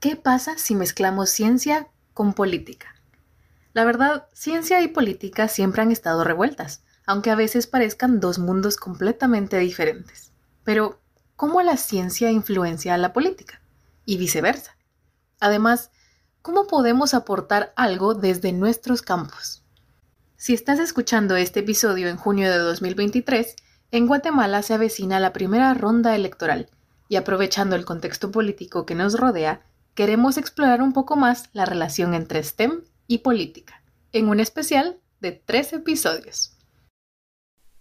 ¿qué pasa si mezclamos ciencia con política? La verdad, ciencia y política siempre han estado revueltas, aunque a veces parezcan dos mundos completamente diferentes. Pero, ¿cómo la ciencia influencia a la política? Y viceversa. Además, ¿cómo podemos aportar algo desde nuestros campos? Si estás escuchando este episodio en junio de 2023, en Guatemala se avecina la primera ronda electoral y aprovechando el contexto político que nos rodea, queremos explorar un poco más la relación entre STEM y política, en un especial de tres episodios.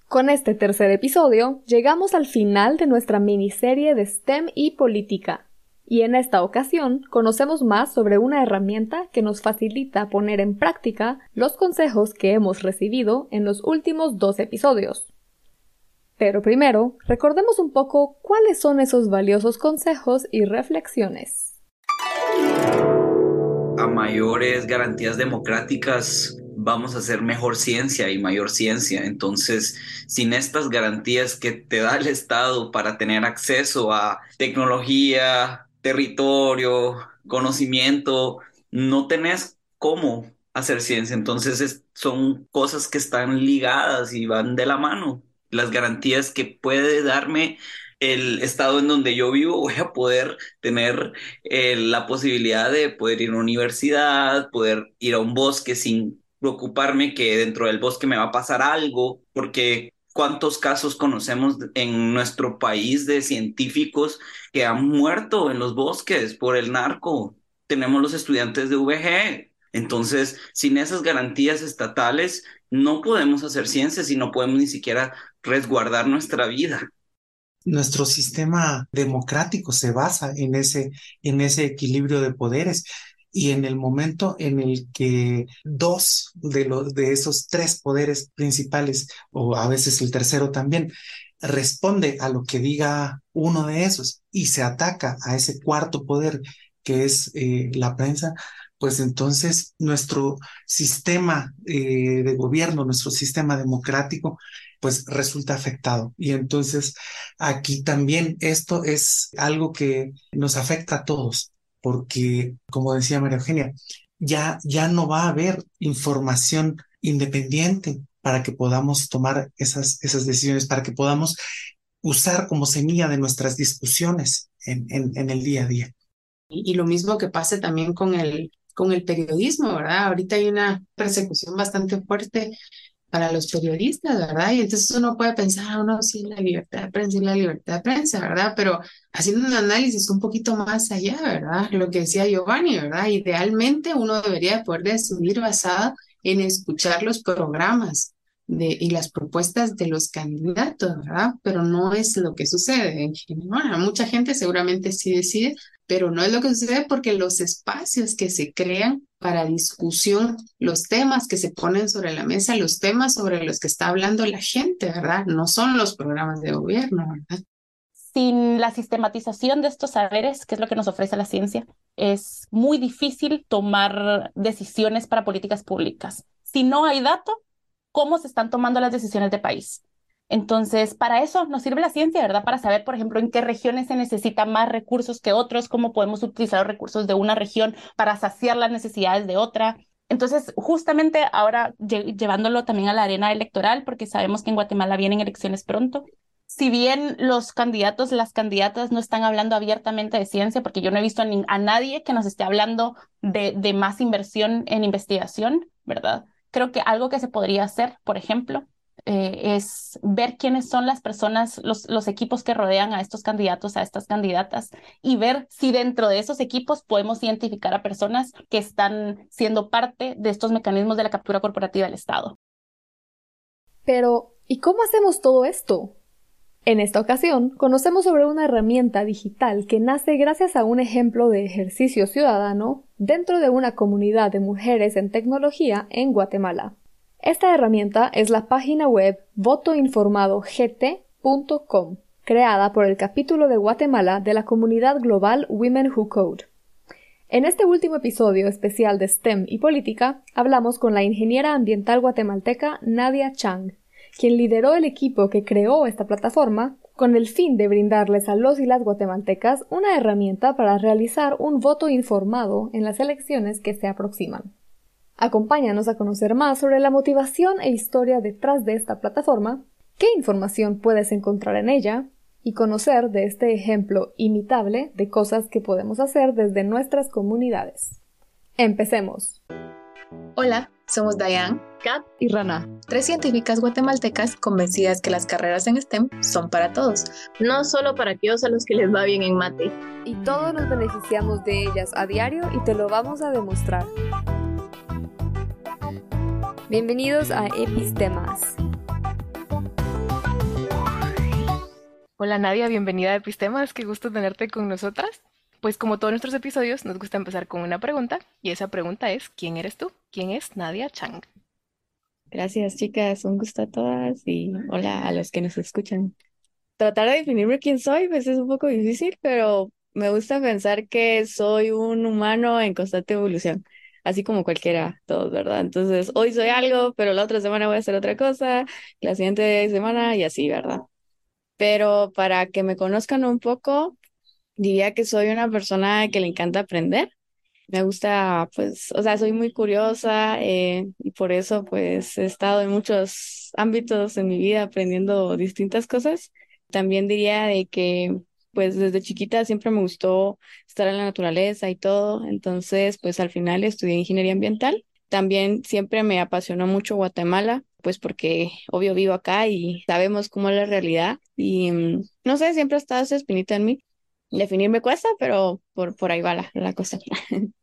Con este tercer episodio llegamos al final de nuestra miniserie de STEM y política, y en esta ocasión conocemos más sobre una herramienta que nos facilita poner en práctica los consejos que hemos recibido en los últimos dos episodios. Pero primero, recordemos un poco cuáles son esos valiosos consejos y reflexiones. A mayores garantías democráticas vamos a hacer mejor ciencia y mayor ciencia. Entonces, sin estas garantías que te da el Estado para tener acceso a tecnología, territorio, conocimiento, no tenés cómo hacer ciencia. Entonces, son cosas que están ligadas y van de la mano las garantías que puede darme el estado en donde yo vivo, voy a poder tener eh, la posibilidad de poder ir a una universidad, poder ir a un bosque sin preocuparme que dentro del bosque me va a pasar algo, porque cuántos casos conocemos en nuestro país de científicos que han muerto en los bosques por el narco. Tenemos los estudiantes de VG. Entonces, sin esas garantías estatales, no podemos hacer ciencias y no podemos ni siquiera resguardar nuestra vida. Nuestro sistema democrático se basa en ese, en ese equilibrio de poderes. Y en el momento en el que dos de, los, de esos tres poderes principales, o a veces el tercero también, responde a lo que diga uno de esos y se ataca a ese cuarto poder que es eh, la prensa, pues entonces nuestro sistema eh, de gobierno, nuestro sistema democrático, pues resulta afectado. Y entonces aquí también esto es algo que nos afecta a todos, porque como decía María Eugenia, ya, ya no va a haber información independiente para que podamos tomar esas, esas decisiones, para que podamos usar como semilla de nuestras discusiones en, en el día a día. Y lo mismo que pase también con el, con el periodismo, ¿verdad? Ahorita hay una persecución bastante fuerte para los periodistas, ¿verdad? Y entonces uno puede pensar, ah, uno sí, la libertad de prensa y la libertad de prensa, ¿verdad? Pero haciendo un análisis un poquito más allá, ¿verdad? Lo que decía Giovanni, ¿verdad? Idealmente uno debería poder decidir basado en escuchar los programas de, y las propuestas de los candidatos, ¿verdad? Pero no es lo que sucede en general. Mucha gente seguramente sí decide pero no es lo que sucede porque los espacios que se crean para discusión, los temas que se ponen sobre la mesa, los temas sobre los que está hablando la gente, ¿verdad? No son los programas de gobierno, ¿verdad? Sin la sistematización de estos saberes, que es lo que nos ofrece la ciencia, es muy difícil tomar decisiones para políticas públicas. Si no hay dato, ¿cómo se están tomando las decisiones de país? Entonces, para eso nos sirve la ciencia, ¿verdad? Para saber, por ejemplo, en qué regiones se necesitan más recursos que otros, cómo podemos utilizar los recursos de una región para saciar las necesidades de otra. Entonces, justamente ahora llevándolo también a la arena electoral, porque sabemos que en Guatemala vienen elecciones pronto. Si bien los candidatos, las candidatas no están hablando abiertamente de ciencia, porque yo no he visto a, nadie que nos esté hablando de, de más inversión en investigación, ¿verdad? Creo que algo que se podría hacer, por ejemplo, eh, es ver quiénes son las personas, los, los equipos que rodean a estos candidatos, a estas candidatas, y ver si dentro de esos equipos podemos identificar a personas que están siendo parte de estos mecanismos de la captura corporativa del Estado. Pero, ¿y cómo hacemos todo esto? En esta ocasión, conocemos sobre una herramienta digital que nace gracias a un ejemplo de ejercicio ciudadano dentro de una comunidad de mujeres en tecnología en Guatemala. Esta herramienta es la página web votoinformadogt.com, creada por el capítulo de Guatemala de la comunidad global Women Who Code. En este último episodio especial de STEM y política, hablamos con la ingeniera ambiental guatemalteca Nadia Chang, quien lideró el equipo que creó esta plataforma con el fin de brindarles a los y las guatemaltecas una herramienta para realizar un voto informado en las elecciones que se aproximan. Acompáñanos a conocer más sobre la motivación e historia detrás de esta plataforma, qué información puedes encontrar en ella y conocer de este ejemplo imitable de cosas que podemos hacer desde nuestras comunidades. Empecemos. Hola, somos Dayan, Kat y Rana, tres científicas guatemaltecas convencidas que las carreras en STEM son para todos, no solo para aquellos a los que les va bien en mate. Y todos nos beneficiamos de ellas a diario y te lo vamos a demostrar. Bienvenidos a Epistemas. Hola Nadia, bienvenida a Epistemas, qué gusto tenerte con nosotras. Pues como todos nuestros episodios, nos gusta empezar con una pregunta y esa pregunta es, ¿quién eres tú? ¿Quién es Nadia Chang? Gracias chicas, un gusto a todas y hola a los que nos escuchan. Tratar de definirme quién soy pues es un poco difícil, pero me gusta pensar que soy un humano en constante evolución, así como cualquiera, todos, ¿verdad? Entonces, hoy soy algo, pero la otra semana voy a hacer otra cosa, la siguiente semana y así, ¿verdad? Pero para que me conozcan un poco, diría que soy una persona que le encanta aprender. Me gusta, pues, o sea, soy muy curiosa eh, y por eso, pues, he estado en muchos ámbitos en mi vida aprendiendo distintas cosas. También diría de que, pues, desde chiquita siempre me gustó estar en la naturaleza y todo. Entonces, pues, al final estudié ingeniería ambiental. También siempre me apasionó mucho Guatemala pues porque obvio vivo acá y sabemos cómo es la realidad y mm, no sé, siempre ha estado esa espinita en mí definirme cuesta, pero por, por ahí va la, la cosa.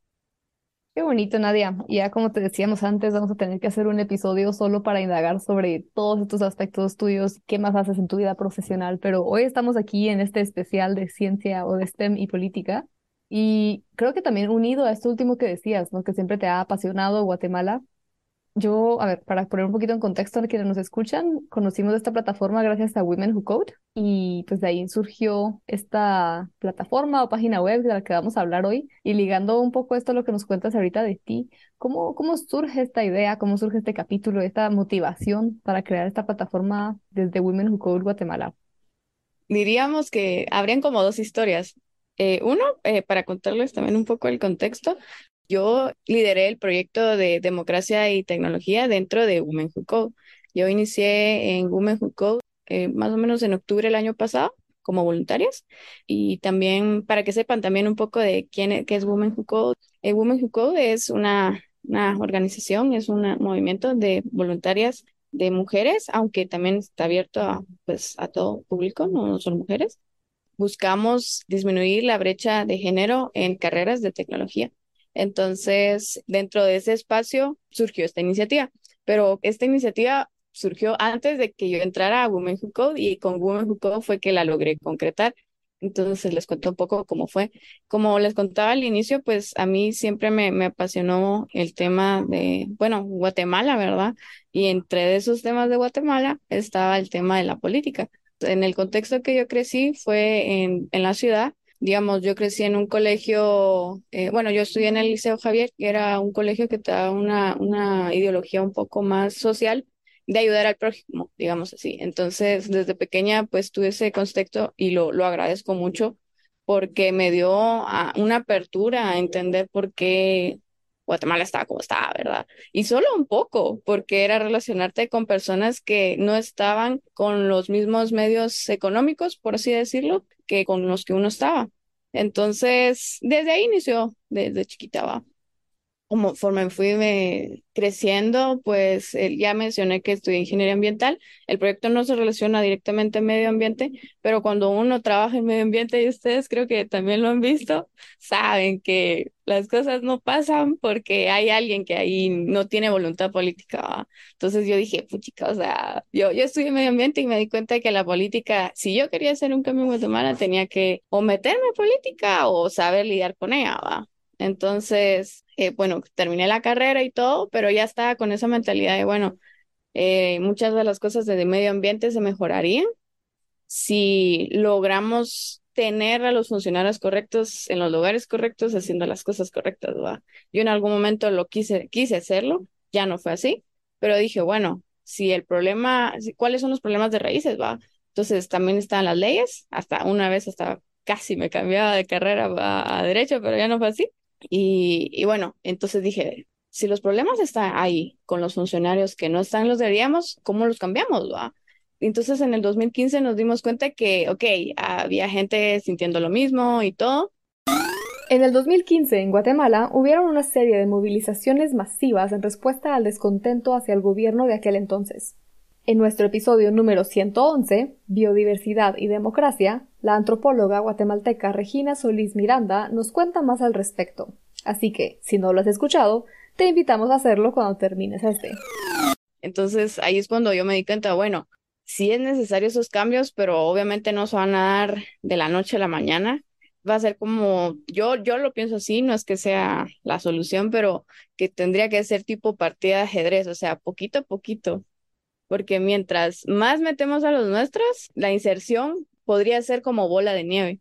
Qué bonito, Nadia. Y ya como te decíamos antes, vamos a tener que hacer un episodio solo para indagar sobre todos estos aspectos tuyos, qué más haces en tu vida profesional. Pero hoy estamos aquí en este especial de ciencia o de STEM y política. Y creo que también unido a esto último que decías, ¿no? Que siempre te ha apasionado Guatemala, yo, a ver, para poner un poquito en contexto a quienes nos escuchan, conocimos esta plataforma gracias a Women Who Code y pues de ahí surgió esta plataforma o página web de la que vamos a hablar hoy y ligando un poco esto a lo que nos cuentas ahorita de ti, ¿cómo, cómo surge esta idea, cómo surge este capítulo, esta motivación para crear esta plataforma desde Women Who Code Guatemala? Diríamos que habrían como dos historias. Eh, uno, eh, para contarles también un poco el contexto, yo lideré el proyecto de democracia y tecnología dentro de Women Who Code. Yo inicié en Women Who Code eh, más o menos en octubre del año pasado como voluntarias y también para que sepan también un poco de quién es, qué es Women Who Code. Eh, Women Who Code es una, una organización, es un movimiento de voluntarias de mujeres, aunque también está abierto a, pues, a todo público, no son mujeres. Buscamos disminuir la brecha de género en carreras de tecnología. Entonces, dentro de ese espacio surgió esta iniciativa, pero esta iniciativa surgió antes de que yo entrara a Women Who Code y con Women Who Code fue que la logré concretar. Entonces les cuento un poco cómo fue. Como les contaba al inicio, pues a mí siempre me, me apasionó el tema de, bueno, Guatemala, ¿verdad? Y entre esos temas de Guatemala estaba el tema de la política. En el contexto que yo crecí fue en, en la ciudad digamos, yo crecí en un colegio, eh, bueno, yo estudié en el Liceo Javier, que era un colegio que te da una, una ideología un poco más social de ayudar al prójimo, digamos así. Entonces, desde pequeña, pues tuve ese contexto y lo, lo agradezco mucho porque me dio una apertura a entender por qué Guatemala estaba como estaba, ¿verdad? Y solo un poco, porque era relacionarte con personas que no estaban con los mismos medios económicos, por así decirlo, que con los que uno estaba. Entonces, desde ahí inició, desde chiquita, va conforme fui creciendo, pues eh, ya mencioné que estudié ingeniería ambiental. El proyecto no se relaciona directamente al medio ambiente, pero cuando uno trabaja en medio ambiente, y ustedes creo que también lo han visto, saben que las cosas no pasan porque hay alguien que ahí no tiene voluntad política. Entonces yo dije, puchica, o sea, yo, yo estudié medio ambiente y me di cuenta que la política, si yo quería hacer un cambio en Guatemala, tenía que o meterme en política o saber lidiar con ella, ¿va? Entonces, eh, bueno, terminé la carrera y todo, pero ya estaba con esa mentalidad de, bueno, eh, muchas de las cosas de medio ambiente se mejorarían si logramos tener a los funcionarios correctos en los lugares correctos haciendo las cosas correctas, ¿va? Yo en algún momento lo quise, quise hacerlo, ya no fue así, pero dije, bueno, si el problema, ¿cuáles son los problemas de raíces, va? Entonces también están las leyes, hasta una vez hasta casi me cambiaba de carrera a, derecho, pero ya no fue así. Y, bueno, entonces dije, si los problemas están ahí con los funcionarios que no están, los deberíamos, ¿cómo los cambiamos? Va? Entonces en el 2015 nos dimos cuenta que, ok, había gente sintiendo lo mismo y todo. En el 2015 en Guatemala hubieron una serie de movilizaciones masivas en respuesta al descontento hacia el gobierno de aquel entonces. En nuestro episodio número 111, Biodiversidad y Democracia, la antropóloga guatemalteca Regina Solís Miranda nos cuenta más al respecto. Así que, si no lo has escuchado, te invitamos a hacerlo cuando termines este. Entonces ahí es cuando yo me di cuenta, bueno, sí es necesario esos cambios, pero obviamente no se van a dar de la noche a la mañana. Va a ser como, yo, yo lo pienso así, no es que sea la solución, pero que tendría que ser tipo partida de ajedrez, o sea, poquito a poquito porque mientras más metemos a los nuestros, la inserción podría ser como bola de nieve.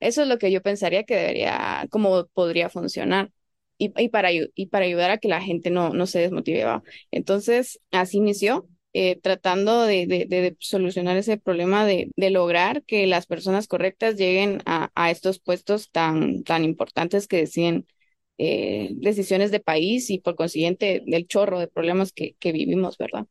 Eso es lo que yo pensaría que debería, como podría funcionar. Y, y, para, y para ayudar a que la gente no, no se desmotive. Entonces, así inició, eh, tratando de, de, solucionar ese problema de, de, lograr que las personas correctas lleguen a, a estos puestos tan, tan importantes que deciden eh, decisiones de país y por consiguiente del chorro de problemas que, que vivimos, ¿verdad?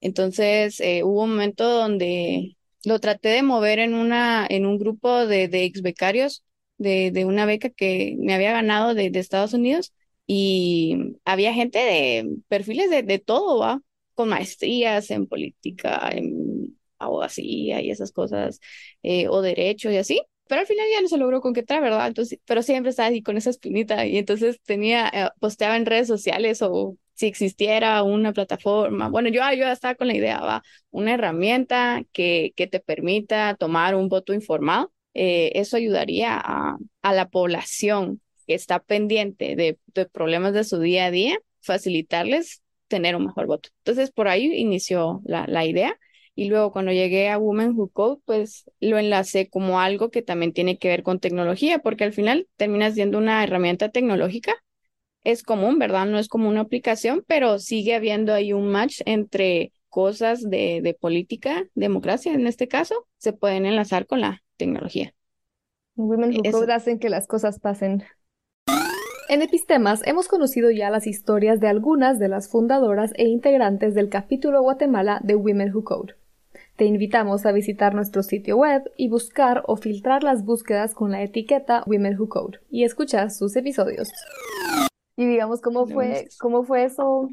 Entonces, eh, hubo un momento donde lo traté de mover en, una, en un grupo de, ex becarios de, de una beca que me había ganado de, de Estados Unidos y había gente de perfiles de, de todo, ¿va? Con maestrías en política, en abogacía y esas cosas, eh, o derecho y así. Pero al final ya no se logró concretar, ¿verdad? Entonces, pero siempre estaba ahí con esa espinita y entonces tenía, eh, posteaba en redes sociales o si existiera una plataforma, bueno, yo, yo estaba con la idea, va, una herramienta que, que te permita tomar un voto informado, eh, eso ayudaría a, a, la población que está pendiente de, de, problemas de su día a día, facilitarles tener un mejor voto. Entonces, por ahí inició la, la idea. Y luego cuando llegué a Women Who Code, pues lo enlacé como algo que también tiene que ver con tecnología, porque al final termina siendo una herramienta tecnológica es común, ¿verdad? No es como una aplicación, pero sigue habiendo ahí un match entre cosas de, de política, democracia en este caso, se pueden enlazar con la tecnología. Women Who Code hacen que las cosas pasen. En Epistemas hemos conocido ya las historias de algunas de las fundadoras e integrantes del capítulo Guatemala de Women Who Code. Te invitamos a visitar nuestro sitio web y buscar o filtrar las búsquedas con la etiqueta Women Who Code y escuchar sus episodios. Y digamos, ¿cómo fue, cómo fue eso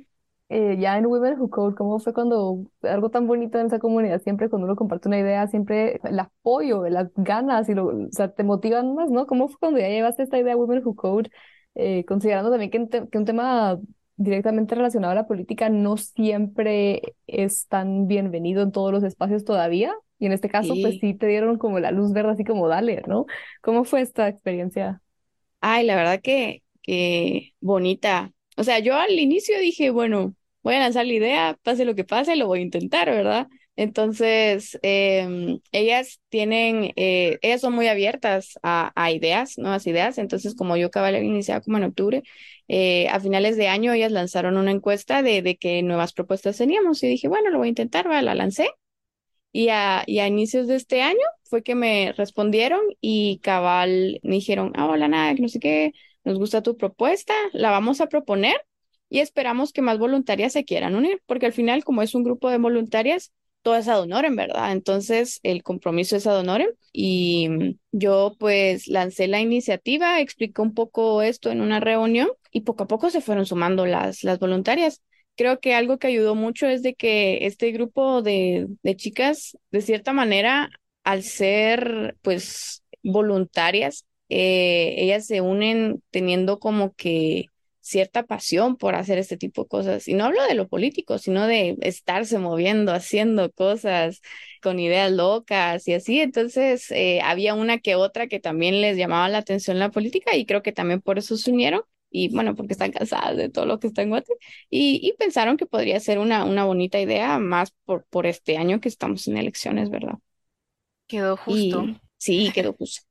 eh, ya en Women Who Code? ¿Cómo fue cuando algo tan bonito en esa comunidad? Siempre cuando uno comparte una idea, siempre el apoyo, las ganas y lo, o sea, te motivan más, ¿no? ¿Cómo fue cuando ya llevaste esta idea de Women Who Code? Eh, considerando también que, que un tema directamente relacionado a la política no siempre es tan bienvenido en todos los espacios todavía. Y en este caso, pues sí te dieron como la luz verde, así como dale, ¿no? ¿Cómo fue esta experiencia? Ay, la verdad que qué bonita. O sea, yo al inicio dije, bueno, voy a lanzar la idea, pase lo que pase, lo voy a intentar, ¿verdad? Entonces, em, ellas tienen, eh, ellas son muy abiertas a, ideas, nuevas ideas. Entonces, como yo acabé iniciar como en octubre, eh, a finales de año ellas lanzaron una encuesta de, de qué nuevas propuestas teníamos y dije, bueno, lo voy a intentar, ¿va? la lancé. Y a, y a inicios de este año fue que me respondieron y cabal me dijeron, ah, hola, nada, que no sé qué, nos gusta tu propuesta, la vamos a proponer y esperamos que más voluntarias se quieran unir, porque al final, como es un grupo de voluntarias, todo es ad honorem, ¿verdad? Entonces, el compromiso es ad y yo pues lancé la iniciativa, expliqué un poco esto en una reunión y poco a poco se fueron sumando las, las voluntarias. Creo que algo que ayudó mucho es de que este grupo de, de chicas, de cierta manera, al ser pues voluntarias, eh, ellas se unen teniendo como que cierta pasión por hacer este tipo de cosas. Y no hablo de lo político, sino de estarse moviendo, haciendo cosas con ideas locas y así. Entonces, eh, había una que otra que también les llamaba la atención la política y creo que también por eso se unieron. Y bueno, porque están cansadas de todo lo que está en Guate. Y, y pensaron que podría ser una, una bonita idea más por, por este año que estamos en elecciones, ¿verdad? Quedó justo. sí, quedó justo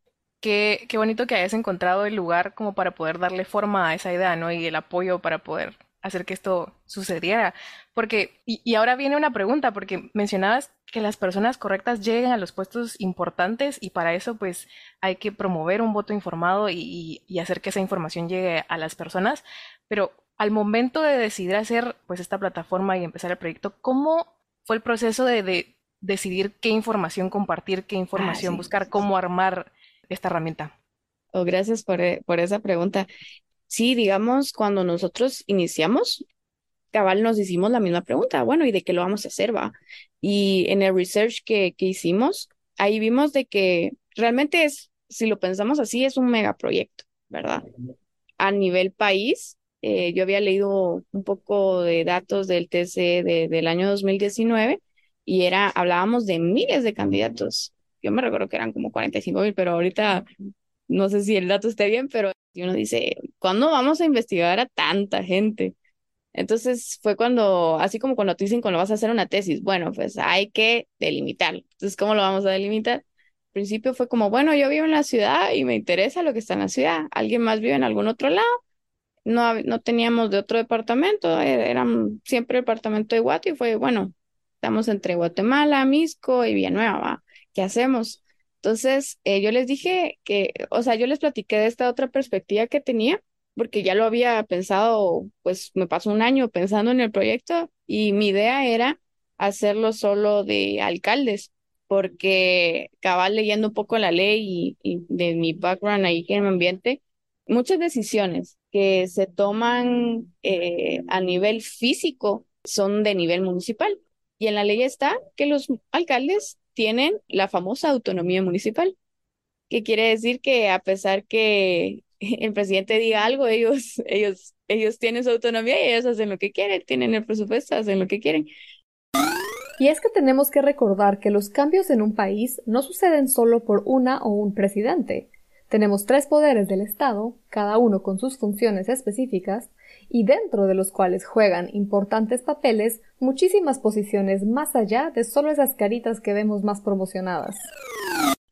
qué, qué bonito que hayas encontrado el lugar como para poder darle forma a esa idea, ¿no? Y el apoyo para poder hacer que esto sucediera. Porque, y, y ahora viene una pregunta, porque mencionabas que las personas correctas lleguen a los puestos importantes y para eso pues hay que promover un voto informado y, hacer que esa información llegue a las personas. Pero al momento de decidir hacer pues esta plataforma y empezar el proyecto, ¿cómo fue el proceso de, decidir qué información compartir, qué información ah, buscar, cómo armar esta herramienta? Oh, gracias por, eh, por esa pregunta. Sí, digamos, cuando nosotros iniciamos, cabal nos hicimos la misma pregunta, bueno, ¿y de qué lo vamos a hacer, va? Y en el research que, que hicimos, ahí vimos de que realmente es, si lo pensamos así, es un megaproyecto, ¿verdad? A nivel país, eh, yo había leído un poco de datos del TC de, del año 2019 y era, hablábamos de miles de candidatos. Yo me recuerdo que eran como 45 mil, pero ahorita no sé si el dato esté bien, pero uno dice, ¿cuándo vamos a investigar a tanta gente? Entonces fue cuando, así como cuando te dicen cuando vas a hacer una tesis, bueno, pues hay que delimitarlo. Entonces, ¿cómo lo vamos a delimitar? Al principio fue como, bueno, yo vivo en la ciudad y me interesa lo que está en la ciudad. ¿Alguien más vive en algún otro lado? No, no teníamos de otro departamento, e, eran siempre el departamento de Guate y fue, bueno, estamos entre Guatemala, Misco y Villanueva, ¿qué hacemos? Entonces, eh, yo les dije que, o sea, yo les platiqué de esta otra perspectiva que tenía porque ya lo había pensado, pues me pasó un año pensando en el proyecto y mi idea era hacerlo solo de alcaldes, porque cabal leyendo un poco la ley y, de mi background ahí en el ambiente, muchas decisiones que se toman eh, a nivel físico son de nivel municipal. Y en la ley está que los alcaldes tienen la famosa autonomía municipal, que quiere decir que a pesar que el presidente diga algo, ellos, ellos, ellos tienen su autonomía y ellos hacen lo que quieren, tienen el presupuesto, hacen lo que quieren. Y es que tenemos que recordar que los cambios en un país no suceden solo por una o un presidente. Tenemos tres poderes del Estado, cada uno con sus funciones específicas, y dentro de los cuales juegan importantes papeles muchísimas posiciones más allá de solo esas caritas que vemos más promocionadas.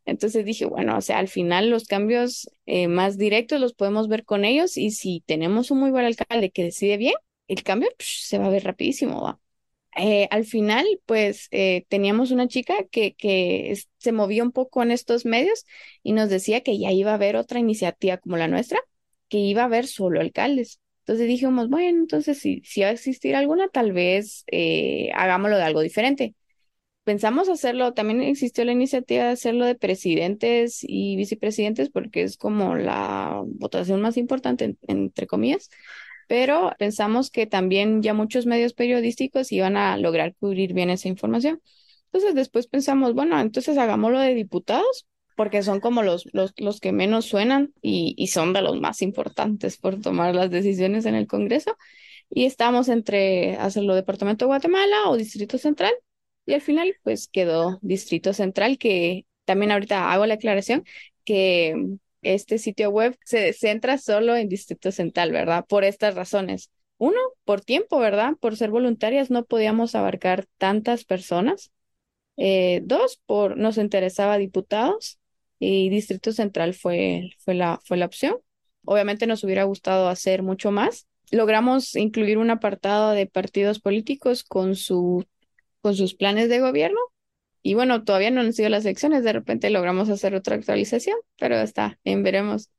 Entonces dije, bueno, o sea, al final los cambios eh, más directos los podemos ver con ellos y si tenemos un muy buen alcalde que decide bien, el cambio se va a ver rapidísimo. ¿va? Eh, al final, pues eh, teníamos una chica que, que se movía un poco en estos medios y nos decía que ya iba a haber otra iniciativa como la nuestra, que iba a haber solo alcaldes. Entonces dijimos, bueno, entonces si, si va a existir alguna, tal vez hagámoslo de algo diferente pensamos hacerlo, también existió la iniciativa de hacerlo de presidentes y vicepresidentes porque es como la votación más importante, entre comillas, pero pensamos que también ya muchos medios periodísticos iban a lograr cubrir bien esa información. Entonces después pensamos, bueno, entonces hagámoslo de diputados porque son como los, los, los que menos suenan y, y son de los más importantes por tomar las decisiones en el Congreso. Y estamos entre hacerlo Departamento de Guatemala o Distrito Central y al final, pues quedó Distrito Central, que también ahorita hago la aclaración que este sitio web se centra solo en Distrito Central, ¿verdad? Por estas razones. Uno, por tiempo, ¿verdad? Por ser voluntarias no podíamos abarcar tantas personas. Eh, dos, por nos interesaba diputados y Distrito Central fue, fue, la, fue la opción. Obviamente nos hubiera gustado hacer mucho más. Logramos incluir un apartado de partidos políticos con su con sus planes de gobierno. Y bueno, todavía no han sido las elecciones, de repente logramos hacer otra actualización, pero está, veremos.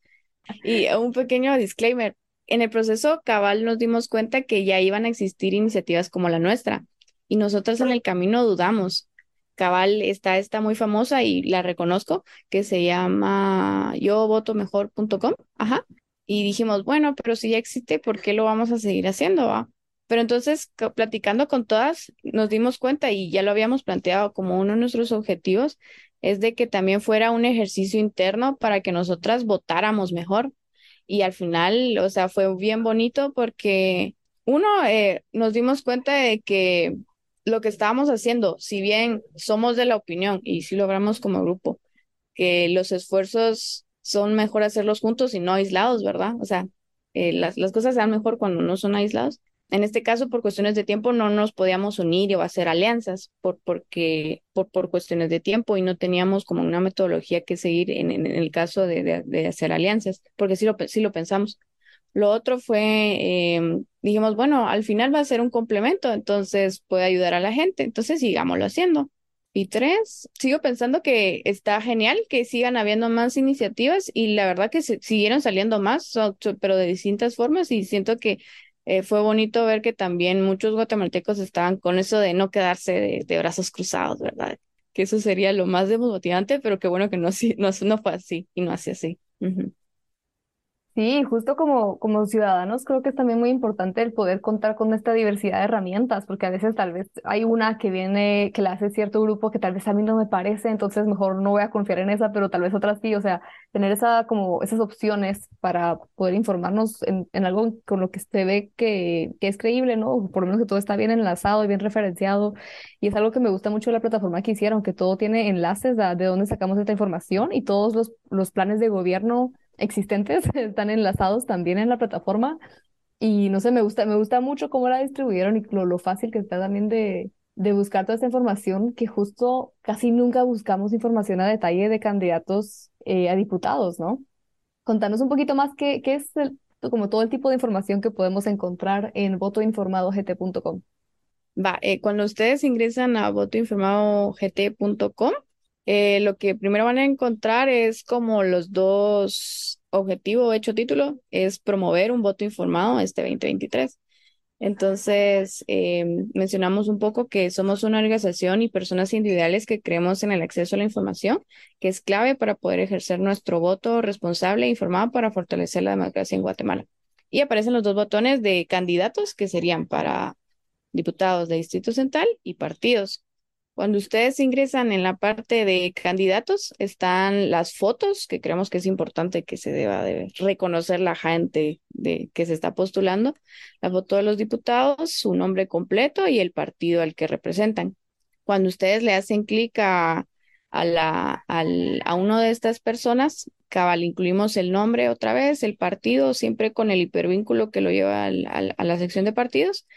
Y un pequeño disclaimer, en el proceso cabal nos dimos cuenta que ya iban a existir iniciativas como la nuestra y nosotras en el camino dudamos. Cabal está, está muy famosa y la reconozco, que se llama yo voto mejor.com, ajá. Y dijimos, bueno, pero si ya existe, ¿por qué lo vamos a seguir haciendo? Va? Pero entonces, platicando con todas, nos dimos cuenta y ya lo habíamos planteado como uno de nuestros objetivos, es de que también fuera un ejercicio interno para que nosotras votáramos mejor. Y al final, o sea, fue bien bonito porque uno, eh, nos dimos cuenta de que lo que estábamos haciendo, si bien somos de la opinión y si logramos como grupo, que los esfuerzos son mejor hacerlos juntos y no aislados, ¿verdad? O sea, eh, las, las cosas se dan mejor cuando no son aislados. En este caso, por cuestiones de tiempo, no nos podíamos unir o hacer alianzas por, porque, por, por cuestiones de tiempo y no teníamos como una metodología que seguir en, en el caso de, de, hacer alianzas, porque sí lo, sí lo pensamos. Lo otro fue, em, dijimos, bueno, al final va a ser un complemento, entonces puede ayudar a la gente, entonces sigámoslo haciendo. Y tres, sigo pensando que está genial que sigan habiendo más iniciativas y la verdad que se, siguieron saliendo más, pero de distintas formas y siento que eh, fue bonito ver que también muchos guatemaltecos estaban con eso de no quedarse de, brazos cruzados, ¿verdad? Que eso sería lo más desmotivante, pero qué bueno que no, no, no fue así y no hace así. Sí, justo como, como ciudadanos creo que es también muy importante el poder contar con esta diversidad de herramientas, porque a veces tal vez hay una que viene, que la hace cierto grupo que tal vez a mí no me parece, entonces mejor no voy a confiar en esa, pero tal vez otras sí, o sea, tener esa, como esas opciones para poder informarnos en, en algo con lo que se ve que, que es creíble, ¿no? Por lo menos que todo está bien enlazado y bien referenciado, y es algo que me gusta mucho de la plataforma que hicieron, que todo tiene enlaces de dónde sacamos esta información y todos los, los planes de gobierno existentes están enlazados también en la plataforma y no sé, me gusta, me gusta mucho cómo la distribuyeron y lo, fácil que está también de, de buscar toda esta información, que justo casi nunca buscamos información a detalle de candidatos eh, a diputados, ¿no? Contanos un poquito más qué, qué es como todo el tipo de información que podemos encontrar en votoinformadogt.com. Va, eh, cuando ustedes ingresan a votoinformadogt.com, eh, lo que primero van a encontrar es como los dos objetivos, hecho título, es promover un voto informado este 2023. Entonces, em, mencionamos un poco que somos una organización y personas individuales que creemos en el acceso a la información, que es clave para poder ejercer nuestro voto responsable e informado para fortalecer la democracia en Guatemala. Y aparecen los dos botones de candidatos que serían para diputados de Distrito Central y partidos. Cuando ustedes ingresan en la parte de candidatos, están las fotos, que creemos que es importante que se deba de reconocer la gente de, que se está postulando, la foto de los diputados, su nombre completo y el partido al que representan. Cuando ustedes le hacen clic a, a, la, al, a uno de estas personas, cabal, incluimos el nombre otra vez, el partido, siempre con el hipervínculo que lo lleva al, a la sección de partidos.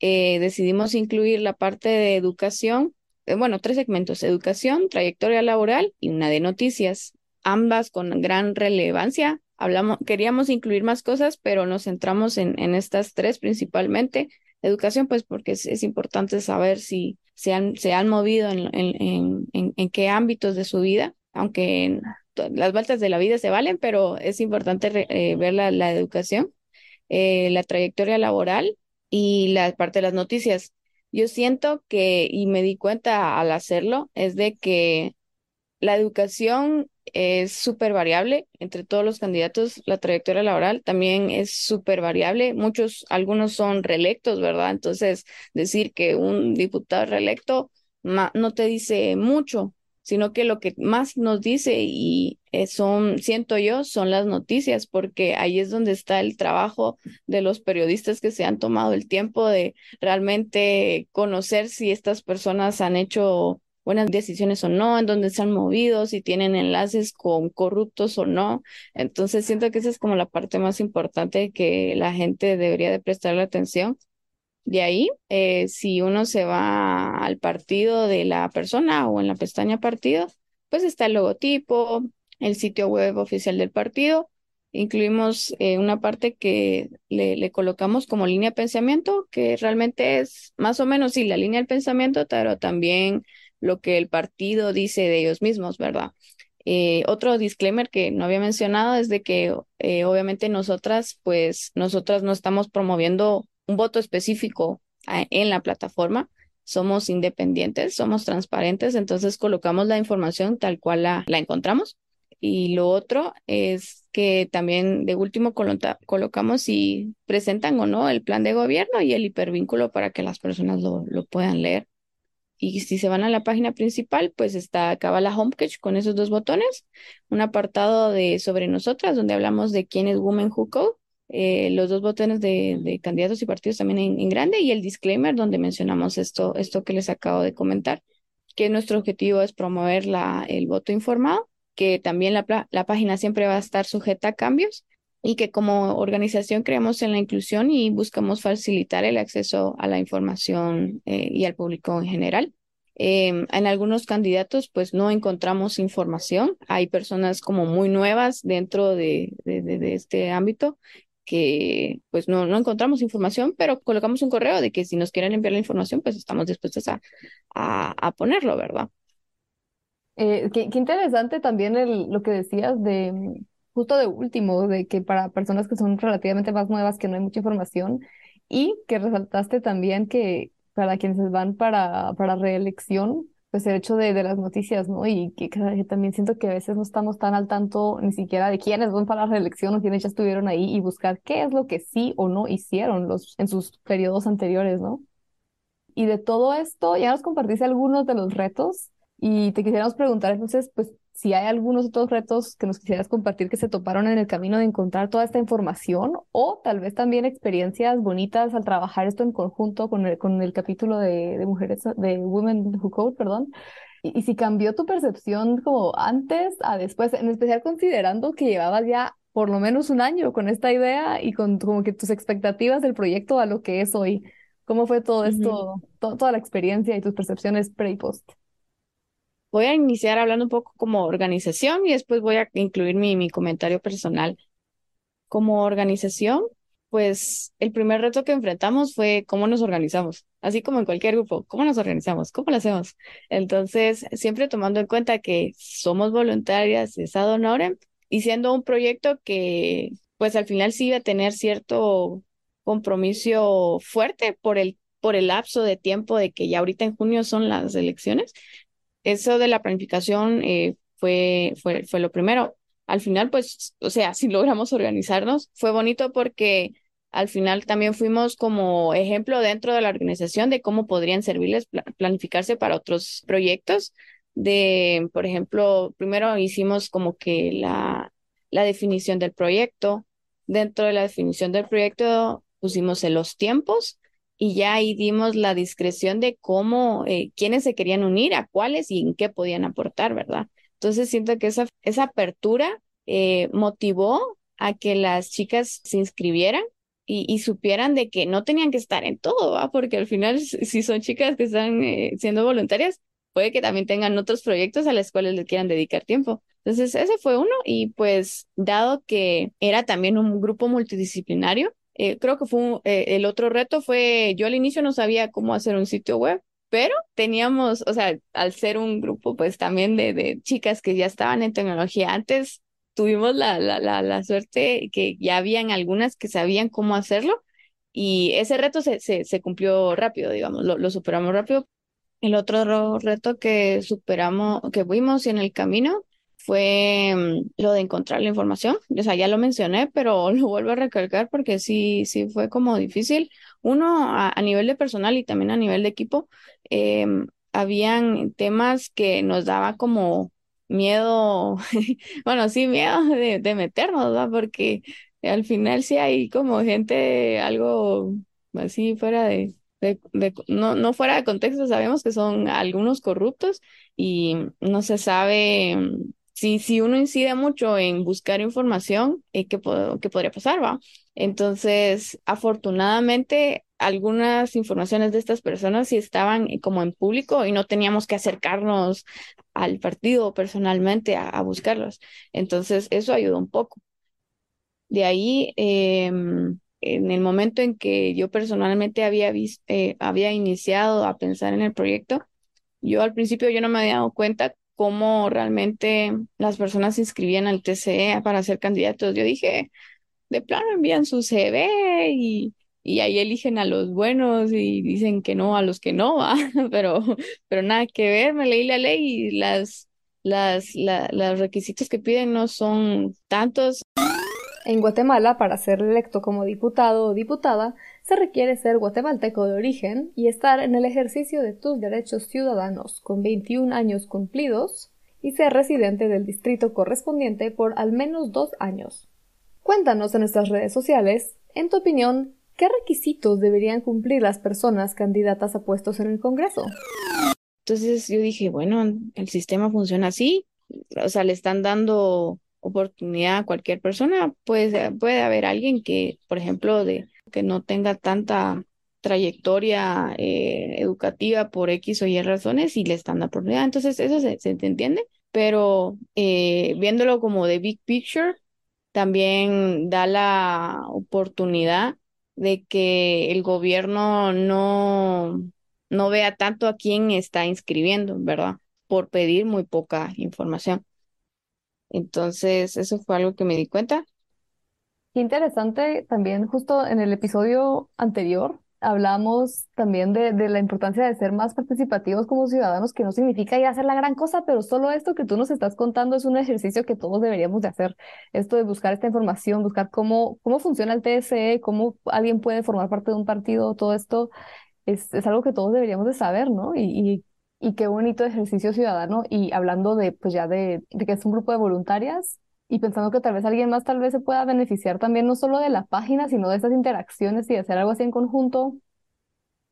Eh, decidimos incluir la parte de educación bueno, tres segmentos, educación, trayectoria laboral y una de noticias, ambas con gran relevancia. Hablamos, queríamos incluir más cosas, pero nos centramos en, estas tres principalmente. Educación, pues porque es, importante saber si se han, movido en, qué ámbitos de su vida, aunque las vueltas de la vida se valen, pero es importante eh, ver la, la educación, eh, la trayectoria laboral y la parte de las noticias. Yo siento que, y me di cuenta al hacerlo, es de que la educación es súper variable entre todos los candidatos, la trayectoria laboral también es súper variable. Muchos, algunos son reelectos, ¿verdad? Entonces, decir que un diputado reelecto no te dice mucho, sino que lo que más nos dice y eh, son, siento yo, son las noticias, porque ahí es donde está el trabajo de los periodistas que se han tomado el tiempo de realmente conocer si estas personas han hecho buenas decisiones o no, en dónde se han movido, si tienen enlaces con corruptos o no. Entonces siento que esa es como la parte más importante que la gente debería de prestarle atención de ahí, eh, si uno se va al partido de la persona o en la pestaña partido, pues está el logotipo, el sitio web oficial del partido. Incluimos eh, una parte que le, colocamos como línea de pensamiento, que realmente es más o menos, sí, la línea del pensamiento, pero también lo que el partido dice de ellos mismos, ¿verdad? Eh, otro disclaimer que no había mencionado es de que obviamente nosotras, pues nosotras no estamos promoviendo un voto específico ah, en la plataforma. Somos independientes, somos transparentes, entonces colocamos la información tal cual la, encontramos. Y lo otro es que también de último colocamos si presentan o no el plan de gobierno y el hipervínculo para que las personas lo, lo puedan leer. Y si se van a la página principal, pues está acaba la homepage con esos dos botones, un apartado de sobre nosotras donde hablamos de quién es Women Who Code eh, los dos botones de, candidatos y partidos también en, grande y el disclaimer donde mencionamos esto, esto que les acabo de comentar, que nuestro objetivo es promover la, el voto informado, que también la, la página siempre va a estar sujeta a cambios y que como organización creemos en la inclusión y buscamos facilitar el acceso a la información eh, y al público en general. Em, en algunos candidatos, pues no encontramos información. Hay personas como muy nuevas dentro de, de, de, este ámbito que pues no, no encontramos información, pero colocamos un correo de que si nos quieren enviar la información, pues estamos dispuestos a, a, ponerlo, ¿verdad? Eh, qué, interesante también el, lo que decías de justo de último, de que para personas que son relativamente más nuevas, que no hay mucha información, y que resaltaste también que para quienes van para, para reelección, pues el hecho de, de las noticias, ¿no? Y que, también siento que a veces no estamos tan al tanto ni siquiera de quiénes van para la reelección o quiénes ya estuvieron ahí y buscar qué es lo que sí o no hicieron los, en sus periodos anteriores, ¿no? Y de todo esto, ya nos compartiste algunos de los retos y te quisiéramos preguntar entonces, pues, si hay algunos otros retos que nos quisieras compartir que se toparon en el camino de encontrar toda esta información o tal vez también experiencias bonitas al trabajar esto en conjunto con el, con el capítulo de, de mujeres, de Women Who Code, perdón. Y, y, si cambió tu percepción como antes a después, en especial considerando que llevabas ya por lo menos un año con esta idea y con como que tus expectativas del proyecto a lo que es hoy. ¿Cómo fue todo esto, toda la experiencia y tus percepciones pre y post? Voy a iniciar hablando un poco como organización y después voy a incluir mi, mi comentario personal. Como organización, pues el primer reto que enfrentamos fue cómo nos organizamos, así como en cualquier grupo, cómo nos organizamos, cómo lo hacemos. Entonces, siempre tomando en cuenta que somos voluntarias de Estado Honorem y siendo un proyecto que, pues al final sí iba a tener cierto compromiso fuerte por el, por el lapso de tiempo de que ya ahorita en junio son las elecciones, eso de la planificación eh, fue, fue, fue lo primero. Al final, pues, o sea, si logramos organizarnos, fue bonito porque al final también fuimos como ejemplo dentro de la organización de cómo podrían servirles planificarse para otros proyectos. De, por ejemplo, primero hicimos como que la, la definición del proyecto. Dentro de la definición del proyecto pusimos los tiempos y ya ahí dimos la discreción de cómo, eh, quiénes se querían unir, a cuáles y en qué podían aportar, ¿verdad? Entonces siento que esa, esa apertura eh, motivó a que las chicas se inscribieran y, supieran de que no tenían que estar en todo, ¿va? Porque al final, si son chicas que están eh, siendo voluntarias, puede que también tengan otros proyectos a los cuales les quieran dedicar tiempo. Entonces, ese fue uno y pues dado que era también un grupo multidisciplinario, eh, creo que fue eh, el otro reto fue, yo al inicio no sabía cómo hacer un sitio web, pero teníamos, o sea, al ser un grupo pues también de, de chicas que ya estaban en tecnología antes, tuvimos la, la, la, la suerte que ya habían algunas que sabían cómo hacerlo y ese reto se, se, cumplió rápido, digamos, lo, lo superamos rápido. El otro reto que superamos, que vimos en el camino fue mm, lo de encontrar la información. O sea, ya lo mencioné, pero lo vuelvo a recalcar porque sí, sí fue como difícil. Uno, a, nivel de personal y también a nivel de equipo, eh, habían temas que nos daba como miedo, bueno, sí, miedo de, de meternos, ¿verdad? Porque al final sí hay como gente algo así fuera de, de, no, no fuera de contexto, sabemos que son algunos corruptos y no se sabe mm, si, si uno incide mucho en buscar información, eh, ¿qué, ¿qué podría pasar, va? Entonces, afortunadamente, algunas informaciones de estas personas sí estaban eh, como en público y no teníamos que acercarnos al partido personalmente a, buscarlos. Entonces, eso ayudó un poco. De ahí, em, en el momento en que yo personalmente había, eh, había iniciado a pensar en el proyecto, yo al principio yo no me había dado cuenta cómo realmente las personas se inscribían al TCE para ser candidatos. Yo dije, de plano envían su CV y, y ahí eligen a los buenos y dicen que no a los que no, va, pero, pero nada que ver, me leí la ley y las, las, los requisitos que piden no son tantos. En Guatemala, para ser electo como diputado o diputada, se requiere ser guatemalteco de origen y estar en el ejercicio de tus derechos ciudadanos con 21 años cumplidos y ser residente del distrito correspondiente por al menos dos años. Cuéntanos en nuestras redes sociales, en tu opinión, ¿qué requisitos deberían cumplir las personas candidatas a puestos en el Congreso? Entonces yo dije, bueno, el sistema funciona así, o sea, le están dando oportunidad a cualquier persona, pues puede haber alguien que, por ejemplo, de que no tenga tanta trayectoria eh, educativa por X o Y razones y le están dando oportunidad. Entonces, eso se, se entiende, pero eh, viéndolo como de big picture, también da la oportunidad de que el gobierno no, no vea tanto a quién está inscribiendo, ¿verdad? Por pedir muy poca información. Entonces, eso fue algo que me di cuenta. Qué interesante también, justo en el episodio anterior, hablamos también de, de, la importancia de ser más participativos como ciudadanos, que no significa ir a hacer la gran cosa, pero solo esto que tú nos estás contando es un ejercicio que todos deberíamos de hacer. Esto de buscar esta información, buscar cómo, cómo funciona el TSE, cómo alguien puede formar parte de un partido, todo esto es, es algo que todos deberíamos de saber, ¿no? Y, y, y qué bonito ejercicio ciudadano. Y hablando de, pues ya de, de que es un grupo de voluntarias, y pensando que tal vez alguien más tal vez se pueda beneficiar también no solo de la página, sino de estas interacciones y de hacer algo así en conjunto.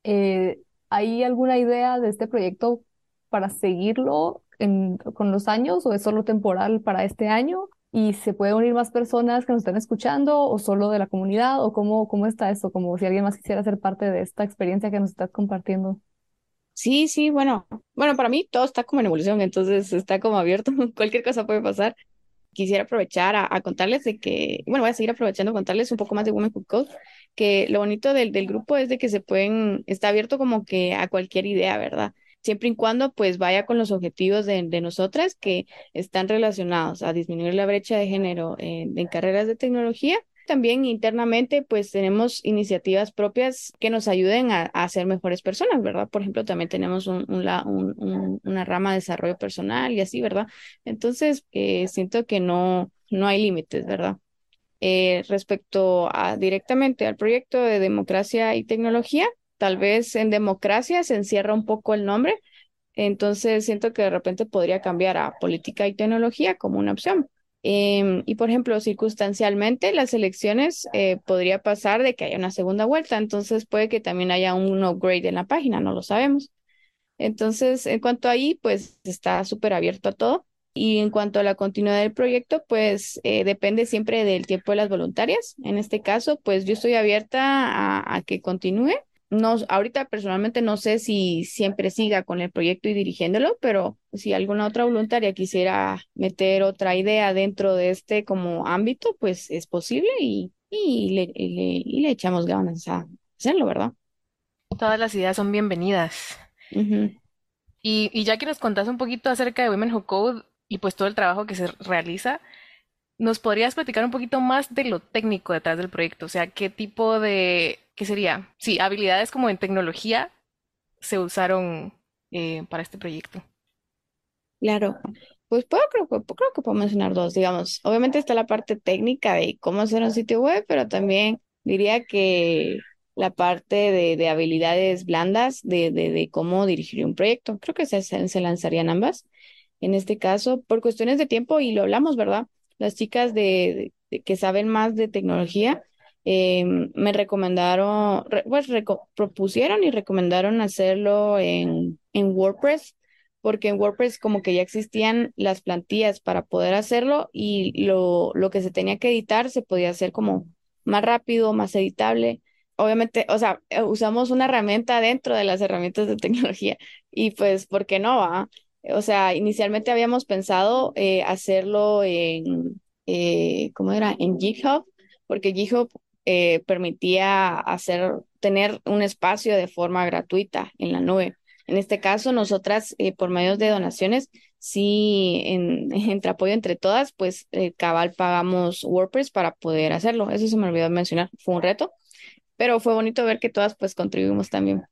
Eh, ¿hay alguna idea de este proyecto para seguirlo en, con los años o es solo temporal para este año? ¿Y se puede unir más personas que nos están escuchando o solo de la comunidad? ¿O cómo, cómo está eso? Como si alguien más quisiera ser parte de esta experiencia que nos estás compartiendo. Sí, sí, bueno, bueno, para mí todo está como en evolución, entonces está como abierto, cualquier cosa puede pasar quisiera aprovechar a, contarles de que, bueno, voy a seguir aprovechando contarles un poco más de Women Who Code, que lo bonito del, del grupo es de que se pueden, está abierto como que a cualquier idea, ¿verdad? Siempre y cuando pues vaya con los objetivos de, de nosotras que están relacionados a disminuir la brecha de género en carreras de tecnología también internamente, pues tenemos iniciativas propias que nos ayuden a, a ser mejores personas, ¿verdad? Por ejemplo, también tenemos un, un, un, una rama de desarrollo personal y así, ¿verdad? Entonces, eh, siento que no, no hay límites, ¿verdad? Eh, respecto a directamente al proyecto de democracia y tecnología, tal vez en democracia se encierra un poco el nombre, entonces siento que de repente podría cambiar a política y tecnología como una opción. Em, y por ejemplo, circunstancialmente, las elecciones eh, podría pasar de que haya una segunda vuelta, entonces puede que también haya un upgrade en la página, no lo sabemos. Entonces, en cuanto a ahí, pues está súper abierto a todo. Y en cuanto a la continuidad del proyecto, pues eh, depende siempre del tiempo de las voluntarias. En este caso, pues yo estoy abierta a, a que continúe no, ahorita personalmente no sé si siempre siga con el proyecto y dirigiéndolo, pero si alguna otra voluntaria quisiera meter otra idea dentro de este como ámbito, pues es posible y, y, le, y le, echamos ganas a hacerlo, ¿verdad? Todas las ideas son bienvenidas. y, y ya que nos contás un poquito acerca de Women Who Code y pues todo el trabajo que se realiza, ¿nos podrías platicar un poquito más de lo técnico detrás del proyecto? O sea, ¿qué tipo de ¿qué sería? Sí, habilidades como en tecnología se usaron eh, para este proyecto. Claro, pues puedo, creo, creo que puedo mencionar dos, digamos. Obviamente está la parte técnica de cómo hacer un sitio web, pero también diría que la parte de, de habilidades blandas de, de, de, cómo dirigir un proyecto. Creo que se, se lanzarían ambas. En este caso, por cuestiones de tiempo, y lo hablamos, ¿verdad? Las chicas de, que saben más de tecnología eh, me recomendaron, pues propusieron y recomendaron hacerlo en, en WordPress, porque en WordPress como que ya existían las plantillas para poder hacerlo y lo, lo que se tenía que editar se podía hacer como más rápido, más editable. Obviamente, o sea, eh, usamos una herramienta dentro de las herramientas de tecnología y pues, ¿por qué no? va? O sea, inicialmente habíamos pensado eh, hacerlo en, eh, ¿cómo era? En GitHub, porque GitHub eh, permitía hacer, tener un espacio de forma gratuita en la nube. En este caso, nosotras, eh, por medio de donaciones, sí, en, entre apoyo entre todas, pues eh, cabal pagamos WordPress para poder hacerlo. Eso se me olvidó mencionar, fue un reto, pero fue bonito ver que todas pues contribuimos también.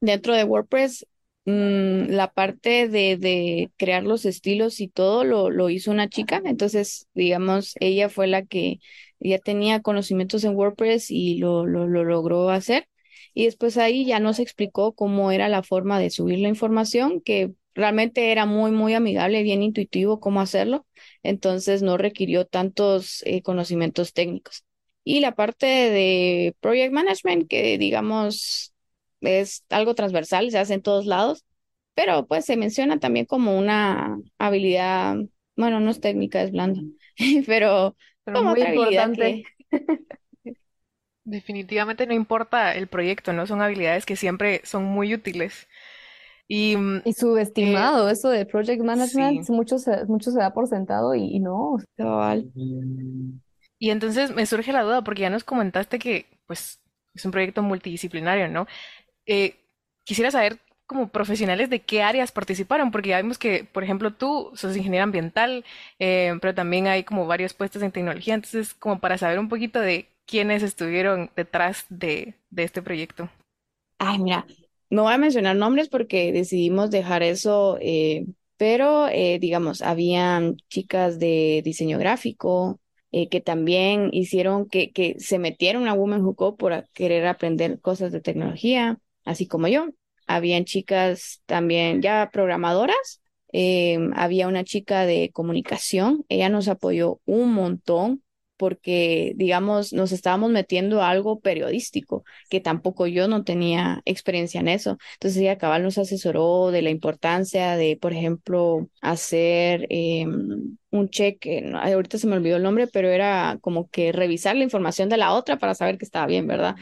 Dentro de WordPress, mm, la parte de, de, crear los estilos y todo lo, lo hizo una chica, entonces, digamos, ella fue la que ya tenía conocimientos en WordPress y lo, lo, lo logró hacer. Y después ahí ya nos explicó cómo era la forma de subir la información, que realmente era muy, muy amigable, bien intuitivo cómo hacerlo. Entonces no requirió tantos eh, conocimientos técnicos. Y la parte de Project Management, que digamos es algo transversal, se hace en todos lados, pero pues se menciona también como una habilidad, bueno, no es técnica, es blanda, pero pero muy importante. Definitivamente no importa el proyecto, ¿no? Son habilidades que siempre son muy útiles. Y, mm, y subestimado, eh, eso de project management, mucho, se, mucho se da por sentado y, no. Y entonces me surge la duda, porque ya nos comentaste que, pues, es un proyecto multidisciplinario, ¿no? Eh, quisiera saber como profesionales de qué áreas participaron, porque ya vimos que, por ejemplo, tú sos ingeniero ambiental, eh, pero también hay como varios puestos en tecnología, entonces como para saber un poquito de quiénes estuvieron detrás de, este proyecto. Ay, mira, no voy a mencionar nombres porque decidimos dejar eso, eh, pero eh, digamos, habían chicas de diseño gráfico que también hicieron que, que se metieron a Women Who Code por querer aprender cosas de tecnología, así como yo habían chicas también ya programadoras, em, había una chica de comunicación, ella nos apoyó un montón porque, digamos, nos estábamos metiendo a algo periodístico, que tampoco yo no tenía experiencia en eso. Entonces ella cabal nos asesoró de la importancia de, por ejemplo, hacer em, un cheque, ahorita se me olvidó el nombre, pero era como que revisar la información de la otra para saber que estaba bien, ¿verdad?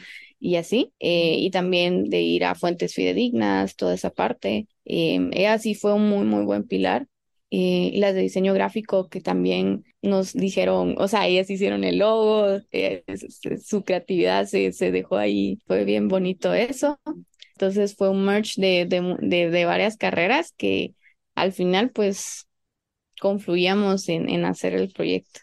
Y así, eh, y también de ir a fuentes fidedignas, toda esa parte. Eh, ella sí fue un muy, muy buen pilar. Eh, y las de diseño gráfico que también nos dijeron, o sea, ellas hicieron el logo, su creatividad se, se dejó ahí, fue bien bonito eso. Entonces fue un merge de, de, de, varias carreras que al final pues confluíamos en, en hacer el proyecto.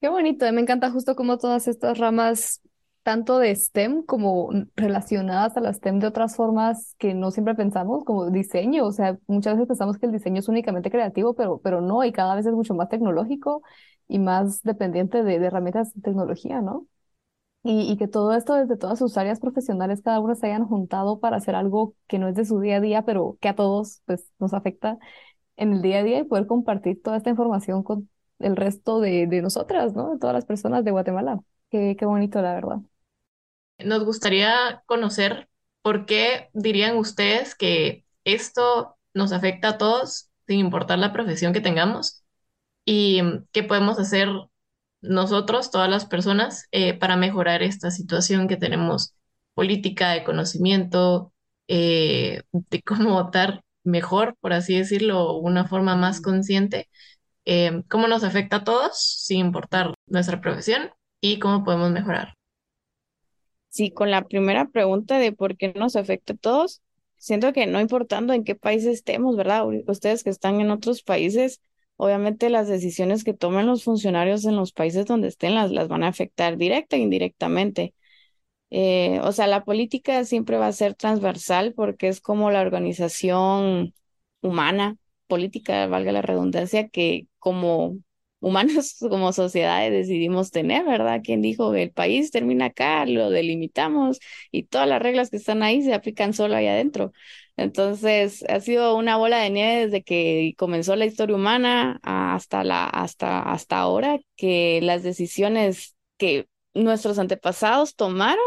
Qué bonito, me encanta justo como todas estas ramas tanto de STEM como relacionadas a la STEM de otras formas que no siempre pensamos, como diseño. O sea, muchas veces pensamos que el diseño es únicamente creativo, pero, pero no, y cada vez es mucho más tecnológico y más dependiente de, herramientas de tecnología, ¿no? Y, y, que todo esto desde todas sus áreas profesionales, cada uno se hayan juntado para hacer algo que no es de su día a día, pero que a todos pues, nos afecta en el día a día y poder compartir toda esta información con el resto de, de nosotras, ¿no? De todas las personas de Guatemala. Qué, qué bonito, la verdad. Nos gustaría conocer por qué dirían ustedes que esto nos afecta a todos, sin importar la profesión que tengamos, y qué podemos hacer nosotros, todas las personas, eh, para mejorar esta situación que tenemos política, de conocimiento, eh, de cómo votar mejor, por así decirlo, una forma más consciente, eh, cómo nos afecta a todos, sin importar nuestra profesión, y cómo podemos mejorar. Sí, con la primera pregunta de por qué nos afecta a todos, siento que no importando en qué país estemos, ¿verdad? Ustedes que están en otros países, obviamente las decisiones que tomen los funcionarios en los países donde estén las, las van a afectar directa e indirectamente. Eh, o sea, la política siempre va a ser transversal porque es como la organización humana, política, valga la redundancia, que como humanos como sociedades decidimos tener, ¿verdad? ¿Quién dijo que el país termina acá, lo delimitamos y todas las reglas que están ahí se aplican solo ahí adentro? Entonces, ha sido una bola de nieve desde que comenzó la historia humana hasta la hasta hasta ahora que las decisiones que nuestros antepasados tomaron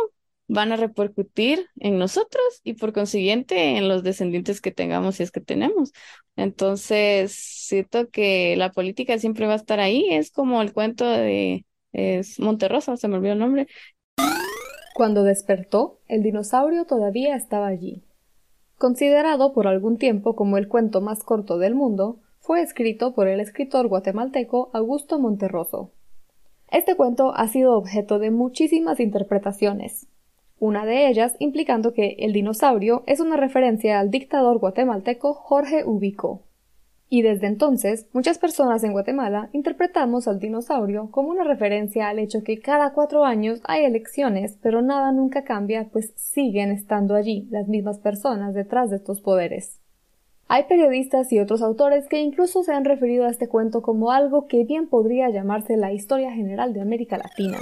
van a repercutir en nosotros y por consiguiente en los descendientes que tengamos si es que tenemos. Entonces, siento que la política siempre va a estar ahí, es como el cuento de es Monterrosa, se me olvidó el nombre. Cuando despertó, el dinosaurio todavía estaba allí. Considerado por algún tiempo como el cuento más corto del mundo, fue escrito por el escritor guatemalteco Augusto Monterroso. Este cuento ha sido objeto de muchísimas interpretaciones, una de ellas implicando que el dinosaurio es una referencia al dictador guatemalteco Jorge Ubico. Y desde entonces, muchas personas en Guatemala interpretamos al dinosaurio como una referencia al hecho que cada cuatro años hay elecciones, pero nada nunca cambia, pues siguen estando allí las mismas personas detrás de estos poderes. Hay periodistas y otros autores que incluso se han referido a este cuento como algo que bien podría llamarse la historia general de América Latina.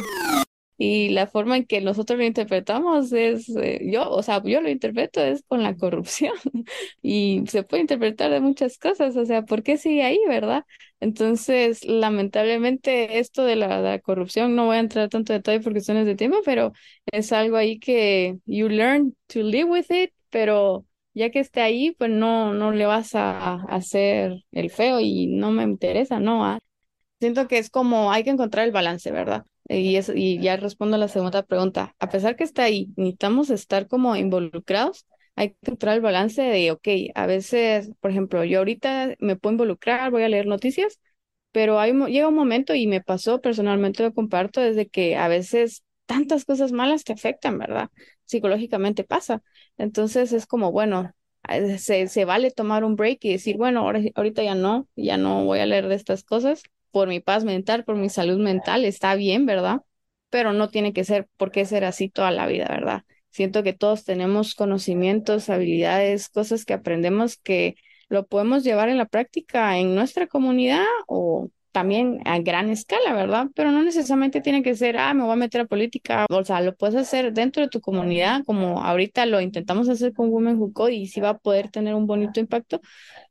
Y la forma en que nosotros lo interpretamos es, eh, yo, o sea, yo lo interpreto es con la corrupción y se puede interpretar de muchas cosas, o sea, ¿por qué sigue ahí, verdad? Entonces, lamentablemente, esto de la, la corrupción, no voy a entrar tanto detalle por cuestiones de tiempo, pero es algo ahí que you learn to live with it, pero ya que esté ahí, pues no, no le vas a, hacer el feo y no me interesa, ¿no? Ah, siento que es como hay que encontrar el balance, ¿verdad? Y, y ya respondo a la segunda pregunta. A pesar que está ahí, necesitamos estar como involucrados. Hay que encontrar el balance de, ok, a veces, por ejemplo, yo ahorita me puedo involucrar, voy a leer noticias, pero hay, llega un momento y me pasó personalmente, lo comparto, desde que a veces tantas cosas malas te afectan, ¿verdad? Psicológicamente pasa. Entonces es como, bueno, eh, se, se vale tomar un break y decir, bueno, ahora, ahorita ya no, ya no voy a leer de estas cosas por mi paz mental, por mi salud mental, está bien, ¿verdad? Pero no tiene que ser, por qué ser así toda la vida, ¿verdad? Siento que todos tenemos conocimientos, habilidades, cosas que aprendemos que lo podemos llevar en la práctica en nuestra comunidad o también a gran escala, ¿verdad? Pero no necesariamente tiene que ser, ah, me voy a meter a política, o sea, lo puedes hacer dentro de tu comunidad, como ahorita lo intentamos hacer con Women Who Code y sí va a poder tener un bonito impacto,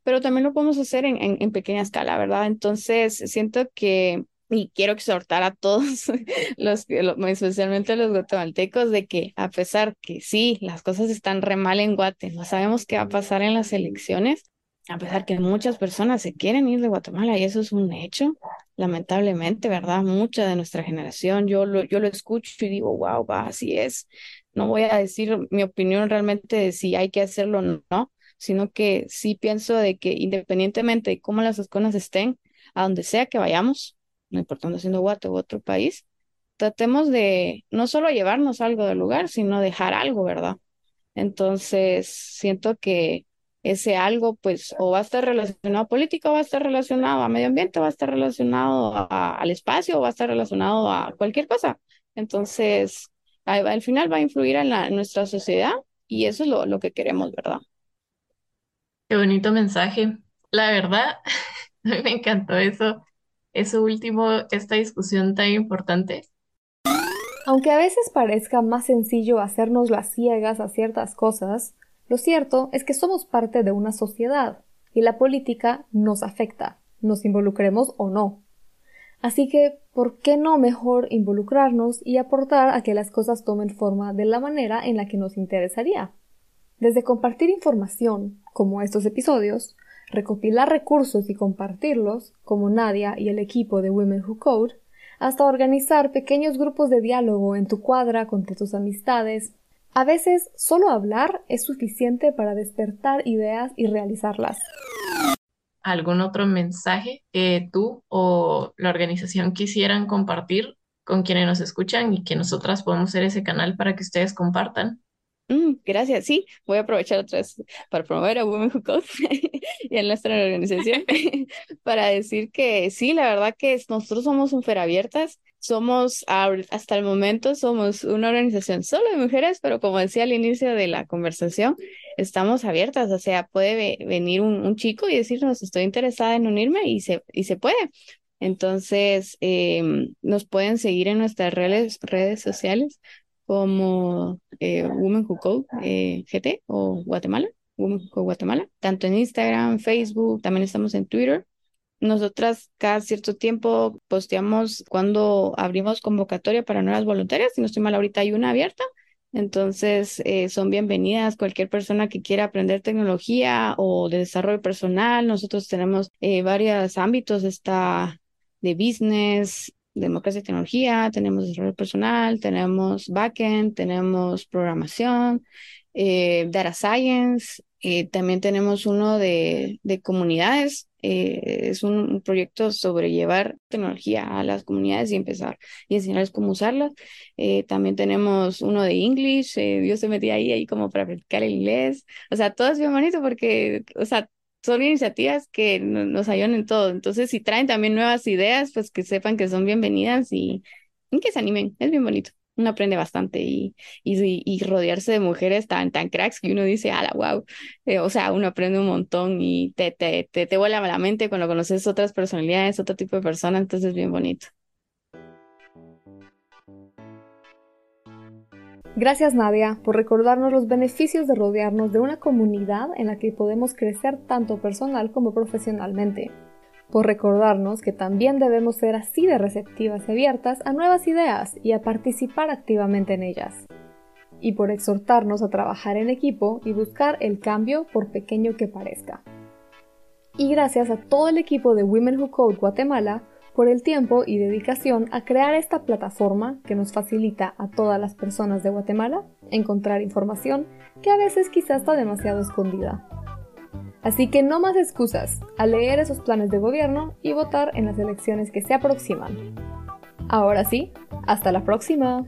pero también lo podemos hacer en, en, pequeña escala, ¿verdad? Entonces, siento que y quiero exhortar a todos los, especialmente a los guatemaltecos, de que a pesar que sí, las cosas están re mal en Guate, no sabemos qué va a pasar en las elecciones, a pesar que muchas personas se quieren ir de Guatemala y eso es un hecho, lamentablemente, ¿verdad? Mucha de nuestra generación, yo lo, yo lo escucho y digo, wow, va, así es. No voy a decir mi opinión realmente de si hay que hacerlo o no, sino que sí pienso de que independientemente de cómo las escuelas estén, a donde sea que vayamos, no importando siendo Guate u otro país, tratemos de no solo llevarnos algo del lugar, sino dejar algo, ¿verdad? Entonces, siento que ese algo, pues, o va a estar relacionado a política, o va a estar relacionado a medio ambiente, o va a estar relacionado al espacio, o va a estar relacionado a cualquier cosa. Entonces, al final va a influir en, la, nuestra sociedad y eso es lo, lo que queremos, ¿verdad? Qué bonito mensaje. La verdad, a mí me encantó eso, eso último, esta discusión tan importante. Aunque a veces parezca más sencillo hacernos las ciegas a ciertas cosas, lo cierto es que somos parte de una sociedad y la política nos afecta, nos involucremos o no. Así que, ¿por qué no mejor involucrarnos y aportar a que las cosas tomen forma de la manera en la que nos interesaría? Desde compartir información, como estos episodios, recopilar recursos y compartirlos, como Nadia y el equipo de Women Who Code, hasta organizar pequeños grupos de diálogo en tu cuadra con tus amistades, a veces solo hablar es suficiente para despertar ideas y realizarlas. ¿Algún otro mensaje que tú o la organización quisieran compartir con quienes nos escuchan y que nosotras podamos ser ese canal para que ustedes compartan? Mm, gracias. Sí, voy a aprovechar otra vez para promover a Women Who Code y a nuestra organización para decir que sí, la verdad que nosotros somos un abiertas. Somos, hasta el momento, somos una organización solo de mujeres, pero como decía al inicio de la conversación, estamos abiertas. O sea, puede venir un, chico y decirnos, estoy interesada en unirme y se, y se puede. Entonces, em, nos pueden seguir en nuestras redes, redes sociales como eh, Women Who Code eh, GT o Guatemala, Women Who Code Guatemala, tanto en Instagram, Facebook, también estamos en Twitter. Nosotras cada cierto tiempo posteamos cuando abrimos convocatoria para nuevas voluntarias, si no estoy mal ahorita hay una abierta, entonces eh, son bienvenidas cualquier persona que quiera aprender tecnología o de desarrollo personal. Nosotros tenemos varios ámbitos, está de business, democracia y tecnología, tenemos desarrollo personal, tenemos backend, tenemos programación, eh, data science, eh, también tenemos uno de, de comunidades. Eh, es un, proyecto sobre llevar tecnología a las comunidades y empezar y enseñarles cómo usarla. también tenemos uno de English. yo se metí ahí, ahí como para practicar el inglés. O sea, todo es bien bonito porque, o sea, son iniciativas que nos ayudan en todo. Entonces, si traen también nuevas ideas, pues que sepan que son bienvenidas y, que se animen. Es bien bonito. Uno aprende bastante y, y, y rodearse de mujeres tan, tan cracks que uno dice, ala, wow. Eh, o sea, uno aprende un montón y te, te, te, te vuela la mente cuando conoces otras personalidades, otro tipo de personas. Entonces, es bien bonito. Gracias Nadia por recordarnos los beneficios de rodearnos de una comunidad en la que podemos crecer tanto personal como profesionalmente, por recordarnos que también debemos ser así de receptivas y abiertas a nuevas ideas y a participar activamente en ellas, y por exhortarnos a trabajar en equipo y buscar el cambio por pequeño que parezca. Y gracias a todo el equipo de Women Who Code Guatemala por el tiempo y dedicación a crear esta plataforma que nos facilita a todas las personas de Guatemala encontrar información que a veces quizás está demasiado escondida. Así que no más excusas, a leer esos planes de gobierno y votar en las elecciones que se aproximan. Ahora sí, hasta la próxima.